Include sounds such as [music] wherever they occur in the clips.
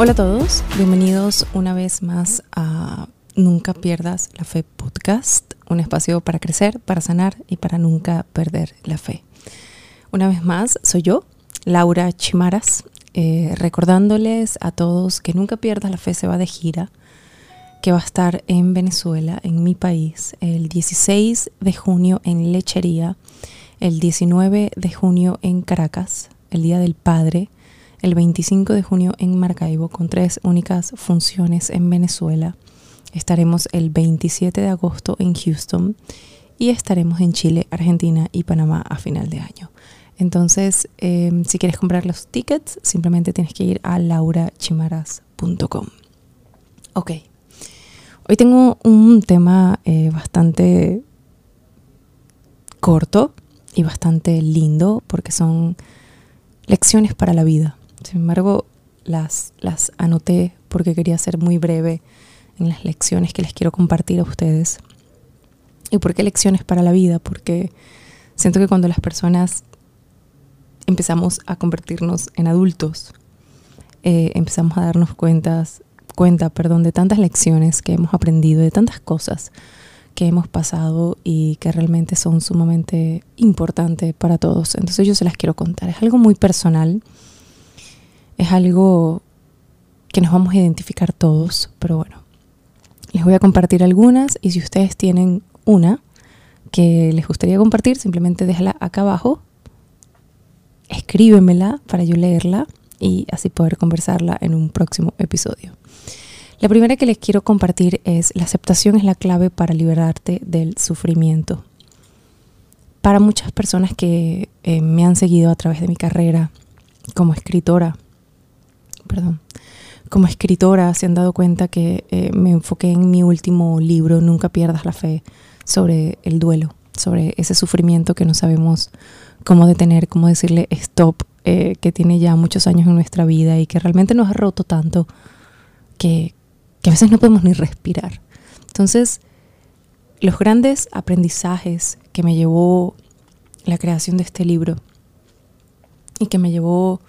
Hola a todos, bienvenidos una vez más a Nunca pierdas la fe podcast, un espacio para crecer, para sanar y para nunca perder la fe. Una vez más, soy yo, Laura Chimaras, eh, recordándoles a todos que Nunca pierdas la fe se va de gira, que va a estar en Venezuela, en mi país, el 16 de junio en Lechería, el 19 de junio en Caracas, el Día del Padre, el 25 de junio en Maracaibo con tres únicas funciones en Venezuela. Estaremos el 27 de agosto en Houston y estaremos en Chile, Argentina y Panamá a final de año. Entonces, em, si quieres comprar los tickets, simplemente tienes que ir a laurachimaras.com. Ok. Hoy tengo un tema eh, bastante corto y bastante lindo porque son lecciones para la vida. Sin embargo, las, las anoté porque quería ser muy breve en las lecciones que les quiero compartir a ustedes. ¿Y por qué lecciones para la vida? Porque siento que cuando las personas empezamos a convertirnos en adultos, eh, empezamos a darnos cuentas, cuenta perdón, de tantas lecciones que hemos aprendido, de tantas cosas que hemos pasado y que realmente son sumamente importantes para todos. Entonces yo se las quiero contar. Es algo muy personal es algo que nos vamos a identificar todos, pero bueno, les voy a compartir algunas y si ustedes tienen una que les gustaría compartir, simplemente déjala acá abajo, escríbemela para yo leerla y así poder conversarla en un próximo episodio. La primera que les quiero compartir es la aceptación es la clave para liberarte del sufrimiento. Para muchas personas que eh, me han seguido a través de mi carrera como escritora, perdón, como escritora se han dado cuenta que eh, me enfoqué en mi último libro, Nunca pierdas la fe, sobre el duelo, sobre ese sufrimiento que no sabemos cómo detener, cómo decirle stop, eh, que tiene ya muchos años en nuestra vida y que realmente nos ha roto tanto que, que a veces no podemos ni respirar. Entonces, los grandes aprendizajes que me llevó la creación de este libro y que me llevó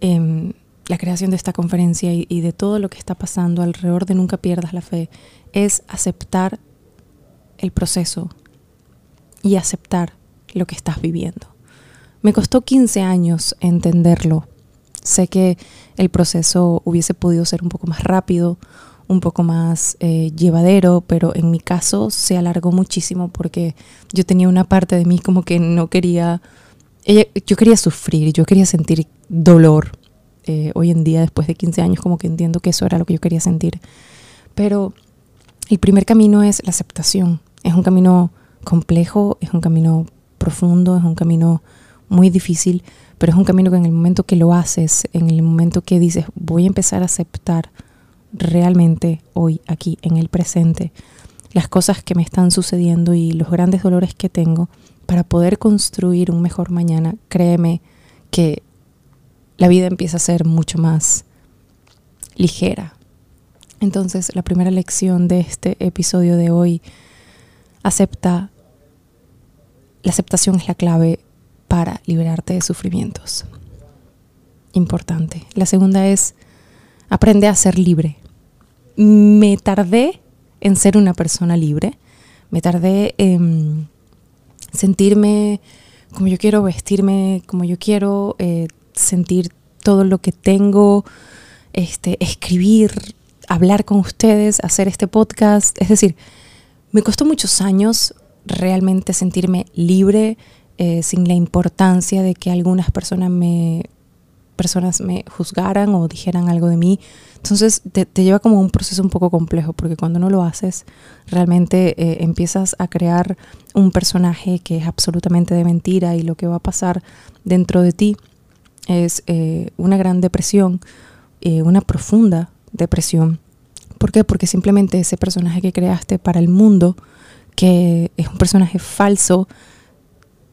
eh, la creación de esta conferencia y, de todo lo que está pasando alrededor de Nunca pierdas la fe es aceptar el proceso y aceptar lo que estás viviendo. Me costó 15 años entenderlo. Sé que el proceso hubiese podido ser un poco más rápido, un poco más eh, llevadero, pero en mi caso se alargó muchísimo porque yo tenía una parte de mí como que no quería, yo quería sufrir, yo quería sentir dolor, eh, hoy en día, después de 15 años, como que entiendo que eso era lo que yo quería sentir. Pero el primer camino es la aceptación. Es un camino complejo, es un camino profundo, es un camino muy difícil, pero es un camino que en el momento que lo haces, en el momento que dices, voy a empezar a aceptar realmente hoy, aquí, en el presente, las cosas que me están sucediendo y los grandes dolores que tengo para poder construir un mejor mañana, créeme que la vida empieza a ser mucho más ligera. Entonces, la primera lección de este episodio de hoy, acepta, la aceptación es la clave para liberarte de sufrimientos. Importante. La segunda es, aprende a ser libre. Me tardé en ser una persona libre, me tardé en sentirme como yo quiero, vestirme como yo quiero, eh, sentir todo lo que tengo, este, escribir, hablar con ustedes, hacer este podcast. Es decir, me costó muchos años realmente sentirme libre, eh, sin la importancia de que algunas personas me, personas me juzgaran o dijeran algo de mí. Entonces te, lleva como un proceso un poco complejo, porque cuando no lo haces, realmente eh, empiezas a crear un personaje que es absolutamente de mentira y lo que va a pasar dentro de ti es eh, una gran depresión, eh, una profunda depresión. ¿Por qué? Porque simplemente ese personaje que creaste para el mundo, que es un personaje falso,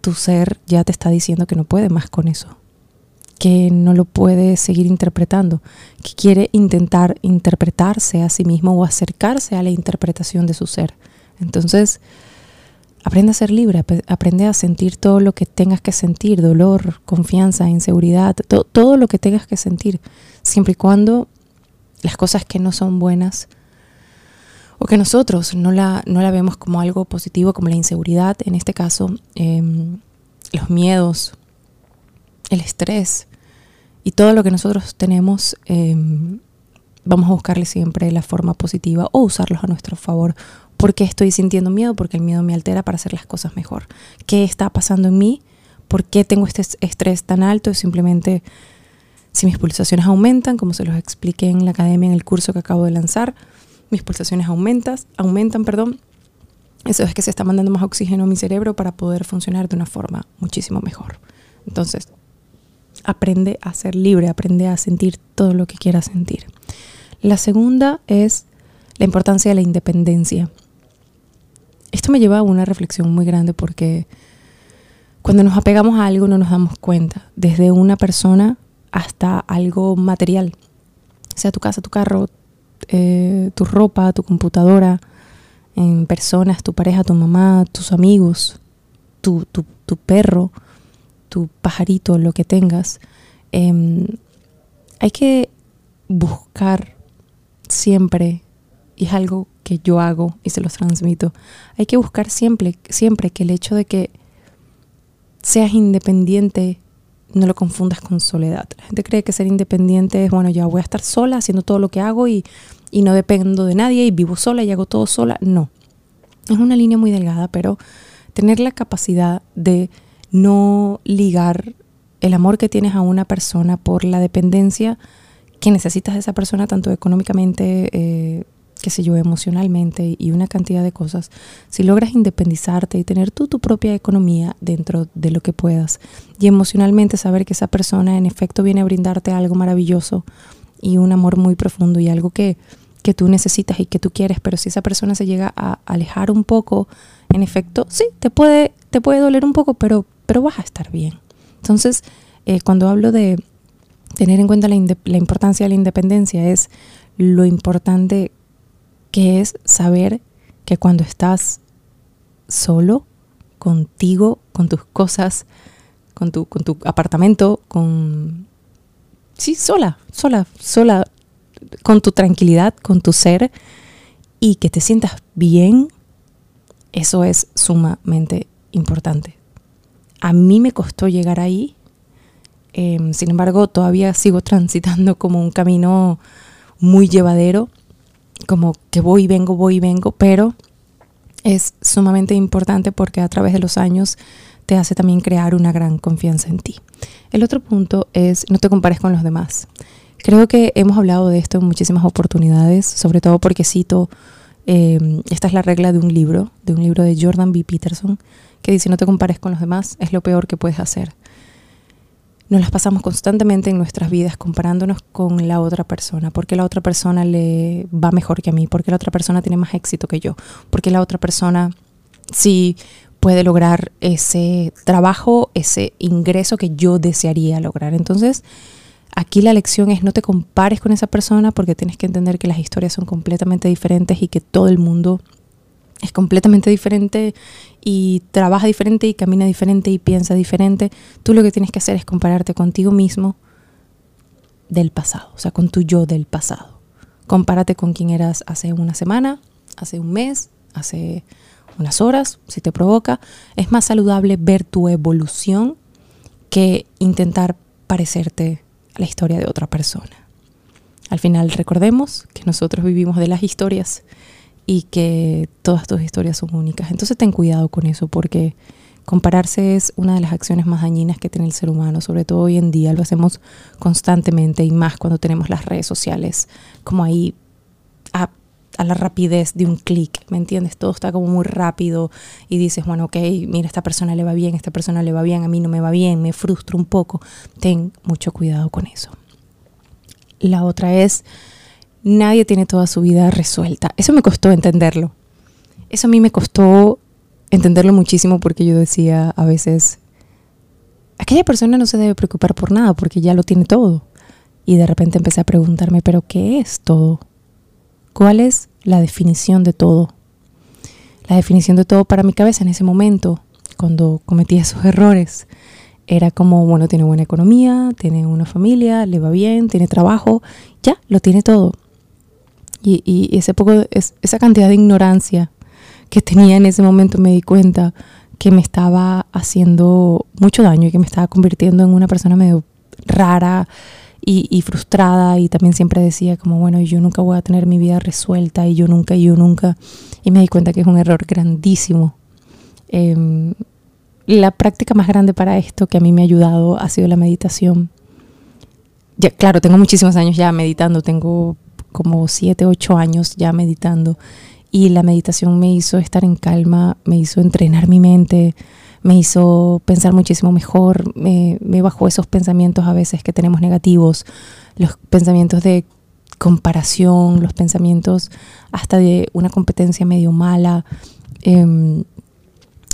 tu ser ya te está diciendo que no puede más con eso, que no lo puede seguir interpretando, que quiere intentar interpretarse a sí mismo o acercarse a la interpretación de su ser. Entonces, Aprende a ser libre, aprende a sentir todo lo que tengas que sentir, dolor, confianza, inseguridad, todo lo que tengas que sentir, siempre y cuando las cosas que no son buenas o que nosotros no la, no la vemos como algo positivo, como la inseguridad, en este caso, em, los miedos, el estrés y todo lo que nosotros tenemos, em, vamos a buscarle siempre la forma positiva o usarlos a nuestro favor. ¿Por qué estoy sintiendo miedo? Porque el miedo me altera para hacer las cosas mejor. ¿Qué está pasando en mí? ¿Por qué tengo este estrés tan alto? Es simplemente si mis pulsaciones aumentan, como se los expliqué en la academia en el curso que acabo de lanzar, mis pulsaciones aumentan, aumentan, perdón. Eso es que se está mandando más oxígeno a mi cerebro para poder funcionar de una forma muchísimo mejor. Entonces, aprende a ser libre, aprende a sentir todo lo que quieras sentir. La segunda es la importancia de la independencia. Esto me lleva a una reflexión muy grande porque cuando nos apegamos a algo no nos damos cuenta, desde una persona hasta algo material, sea tu casa, tu carro, eh, tu ropa, tu computadora, en personas, tu pareja, tu mamá, tus amigos, tu, perro, tu pajarito, lo que tengas. Em, hay que buscar siempre, y es algo que yo hago y se los transmito, hay que buscar siempre, siempre que el hecho de que seas independiente no lo confundas con soledad. La gente cree que ser independiente es, bueno, ya voy a estar sola haciendo todo lo que hago y, y no dependo de nadie y vivo sola y hago todo sola. No. Es una línea muy delgada, pero tener la capacidad de no ligar el amor que tienes a una persona por la dependencia que necesitas de esa persona, tanto económicamente, eh, qué sé yo, emocionalmente y una cantidad de cosas, si logras independizarte y tener tú tu propia economía dentro de lo que puedas y emocionalmente saber que esa persona en efecto viene a brindarte algo maravilloso y un amor muy profundo y algo que, que tú necesitas y que tú quieres, pero si esa persona se llega a alejar un poco, en efecto, sí, te puede, te puede doler un poco, pero, pero vas a estar bien. Entonces, eh, cuando hablo de tener en cuenta la, la importancia de la independencia, es lo importante que es saber que cuando estás solo, contigo, con tus cosas, con tu, con tu apartamento, con... Sí, sola, sola, sola, con tu tranquilidad, con tu ser, y que te sientas bien, eso es sumamente importante. A mí me costó llegar ahí, em, sin embargo, todavía sigo [laughs] transitando como un camino muy llevadero como que voy y vengo, voy y vengo, pero es sumamente importante porque a través de los años te hace también crear una gran confianza en ti. El otro punto es no te compares con los demás. Creo que hemos hablado de esto en muchísimas oportunidades, sobre todo porque cito, em, esta es la regla de un libro, de un libro de Jordan B. Peterson, que dice no te compares con los demás, es lo peor que puedes hacer nos las pasamos constantemente en nuestras vidas comparándonos con la otra persona, porque la otra persona le va mejor que a mí, porque la otra persona tiene más éxito que yo, porque la otra persona sí puede lograr ese trabajo, ese ingreso que yo desearía lograr. Entonces, aquí la lección es no te compares con esa persona porque tienes que entender que las historias son completamente diferentes y que todo el mundo es completamente diferente y trabaja diferente y camina diferente y piensa diferente, tú lo que tienes que hacer es compararte contigo mismo del pasado, o sea, con tu yo del pasado. Compárate con quien eras hace una semana, hace un mes, hace unas horas, si te provoca. Es más saludable ver tu evolución que intentar parecerte a la historia de otra persona. Al final recordemos que nosotros vivimos de las historias y que todas tus historias son únicas. Entonces ten cuidado con eso porque compararse es una de las acciones más dañinas que tiene el ser humano, sobre todo hoy en día lo hacemos constantemente y más cuando tenemos las redes sociales como ahí a, la rapidez de un clic, ¿me entiendes? Todo está como muy rápido y dices, bueno, ok, mira, esta persona le va bien, esta persona le va bien, a mí no me va bien, me frustro un poco. Ten mucho cuidado con eso. La otra es Nadie tiene toda su vida resuelta. Eso me costó entenderlo. Eso a mí me costó entenderlo muchísimo porque yo decía a veces, aquella persona no se debe preocupar por nada porque ya lo tiene todo. Y de repente empecé a preguntarme, pero ¿qué es todo? ¿Cuál es la definición de todo? La definición de todo para mi cabeza en ese momento, cuando cometí esos errores, era como, bueno, tiene buena economía, tiene una familia, le va bien, tiene trabajo, ya, lo tiene todo Y, ese poco, esa cantidad de ignorancia que tenía en ese momento me di cuenta que me estaba haciendo mucho daño y que me estaba convirtiendo en una persona medio rara y, frustrada y también siempre decía como, bueno, yo nunca voy a tener mi vida resuelta y yo nunca, y yo nunca. Y me di cuenta que es un error grandísimo. Em, la práctica más grande para esto que a mí me ha ayudado ha sido la meditación. Ya, claro, tengo muchísimos años ya meditando, tengo como 7, 8 años ya meditando y la meditación me hizo estar en calma, me hizo entrenar mi mente, me hizo pensar muchísimo mejor, me, bajó esos pensamientos a veces que tenemos negativos, los pensamientos de comparación, los pensamientos hasta de una competencia medio mala. Em,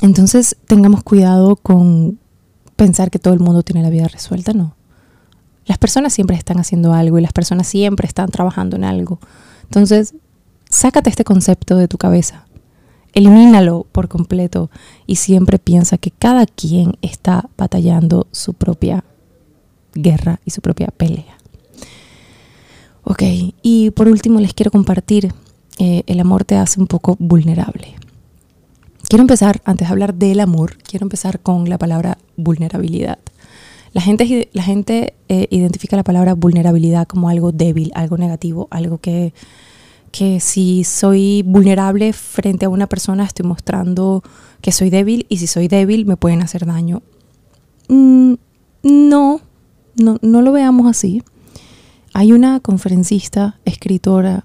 entonces tengamos cuidado con pensar que todo el mundo tiene la vida resuelta, no. Las personas siempre están haciendo algo y las personas siempre están trabajando en algo. Entonces, sácate este concepto de tu cabeza. Elimínalo por completo y siempre piensa que cada quien está batallando su propia guerra y su propia pelea. Ok, y por último les quiero compartir, eh, el amor te hace un poco vulnerable. Quiero empezar, antes de hablar del amor, quiero empezar con la palabra vulnerabilidad. La gente, eh, identifica la palabra vulnerabilidad como algo débil, algo negativo, algo que, que si soy vulnerable frente a una persona estoy mostrando que soy débil y si soy débil me pueden hacer daño. Mm, no, no, no lo veamos así. Hay una conferencista, escritora,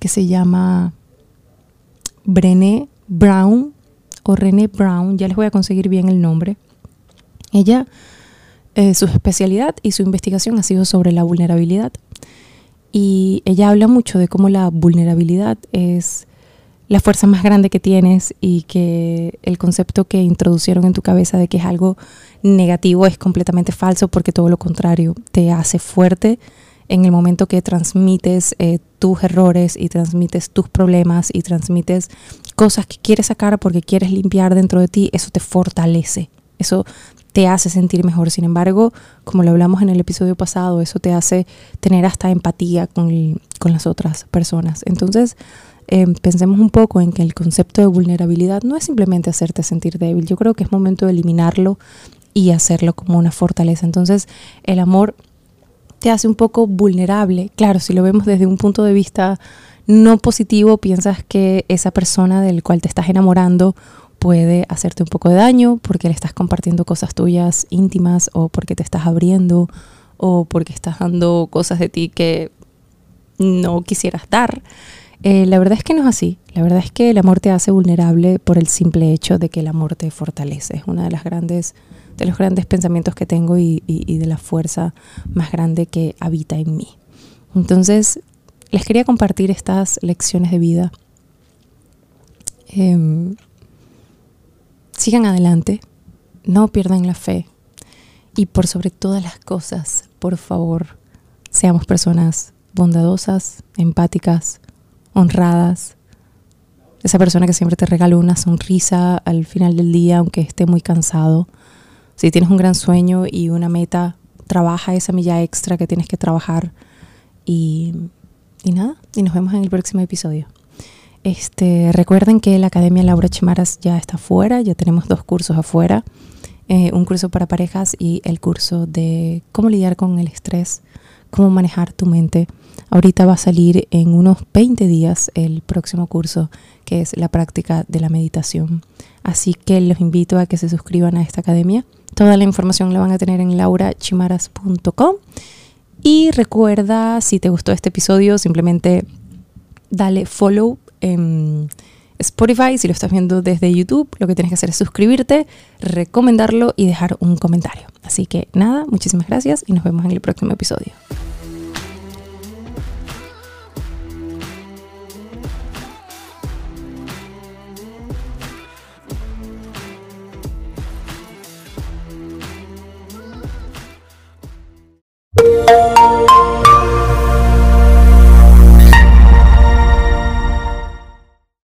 que se llama Brené Brown o René Brown, ya les voy a conseguir bien el nombre. Ella, eh, su especialidad y su investigación ha sido sobre la vulnerabilidad. Y ella habla mucho de cómo la vulnerabilidad es la fuerza más grande que tienes y que el concepto que introducieron en tu cabeza de que es algo negativo es completamente falso porque todo lo contrario, te hace fuerte en el momento que transmites eh, tus errores y transmites tus problemas y transmites cosas que quieres sacar porque quieres limpiar dentro de ti, eso te fortalece, eso te hace sentir mejor. Sin embargo, como lo hablamos en el episodio pasado, eso te hace tener hasta empatía con, las otras personas. Entonces, em, pensemos un poco en que el concepto de vulnerabilidad no es simplemente hacerte sentir débil. Yo creo que es momento de eliminarlo y hacerlo como una fortaleza. Entonces, el amor te hace un poco vulnerable. Claro, si lo vemos desde un punto de vista no positivo, piensas que esa persona del cual te estás enamorando puede hacerte un poco de daño porque le estás compartiendo cosas tuyas íntimas o porque te estás abriendo o porque estás dando cosas de ti que no quisieras dar. Eh, la verdad es que no es así. La verdad es que el amor te hace vulnerable por el simple hecho de que el amor te fortalece. Es una de las grandes, de los grandes pensamientos que tengo y, de la fuerza más grande que habita en mí. Entonces, les quería compartir estas lecciones de vida. Em, sigan adelante, no pierdan la fe y por sobre todas las cosas, por favor, seamos personas bondadosas, empáticas, honradas. Esa persona que siempre te regala una sonrisa al final del día, aunque esté muy cansado. Si tienes un gran sueño y una meta, trabaja esa milla extra que tienes que trabajar y y nada, y nos vemos en el próximo episodio. Este, recuerden que la Academia Laura Chimaras ya está afuera, ya tenemos dos cursos afuera, eh, un curso para parejas y el curso de cómo lidiar con el estrés, cómo manejar tu mente. Ahorita va a salir en unos 20 días el próximo curso, que es la práctica de la meditación. Así que los invito a que se suscriban a esta academia. Toda la información la van a tener en laurachimaras.com. Y recuerda, si te gustó este episodio, simplemente dale follow en Spotify, si lo estás viendo desde YouTube, lo que tienes que hacer es suscribirte, recomendarlo y dejar un comentario. Así que nada, muchísimas gracias y nos vemos en el próximo episodio.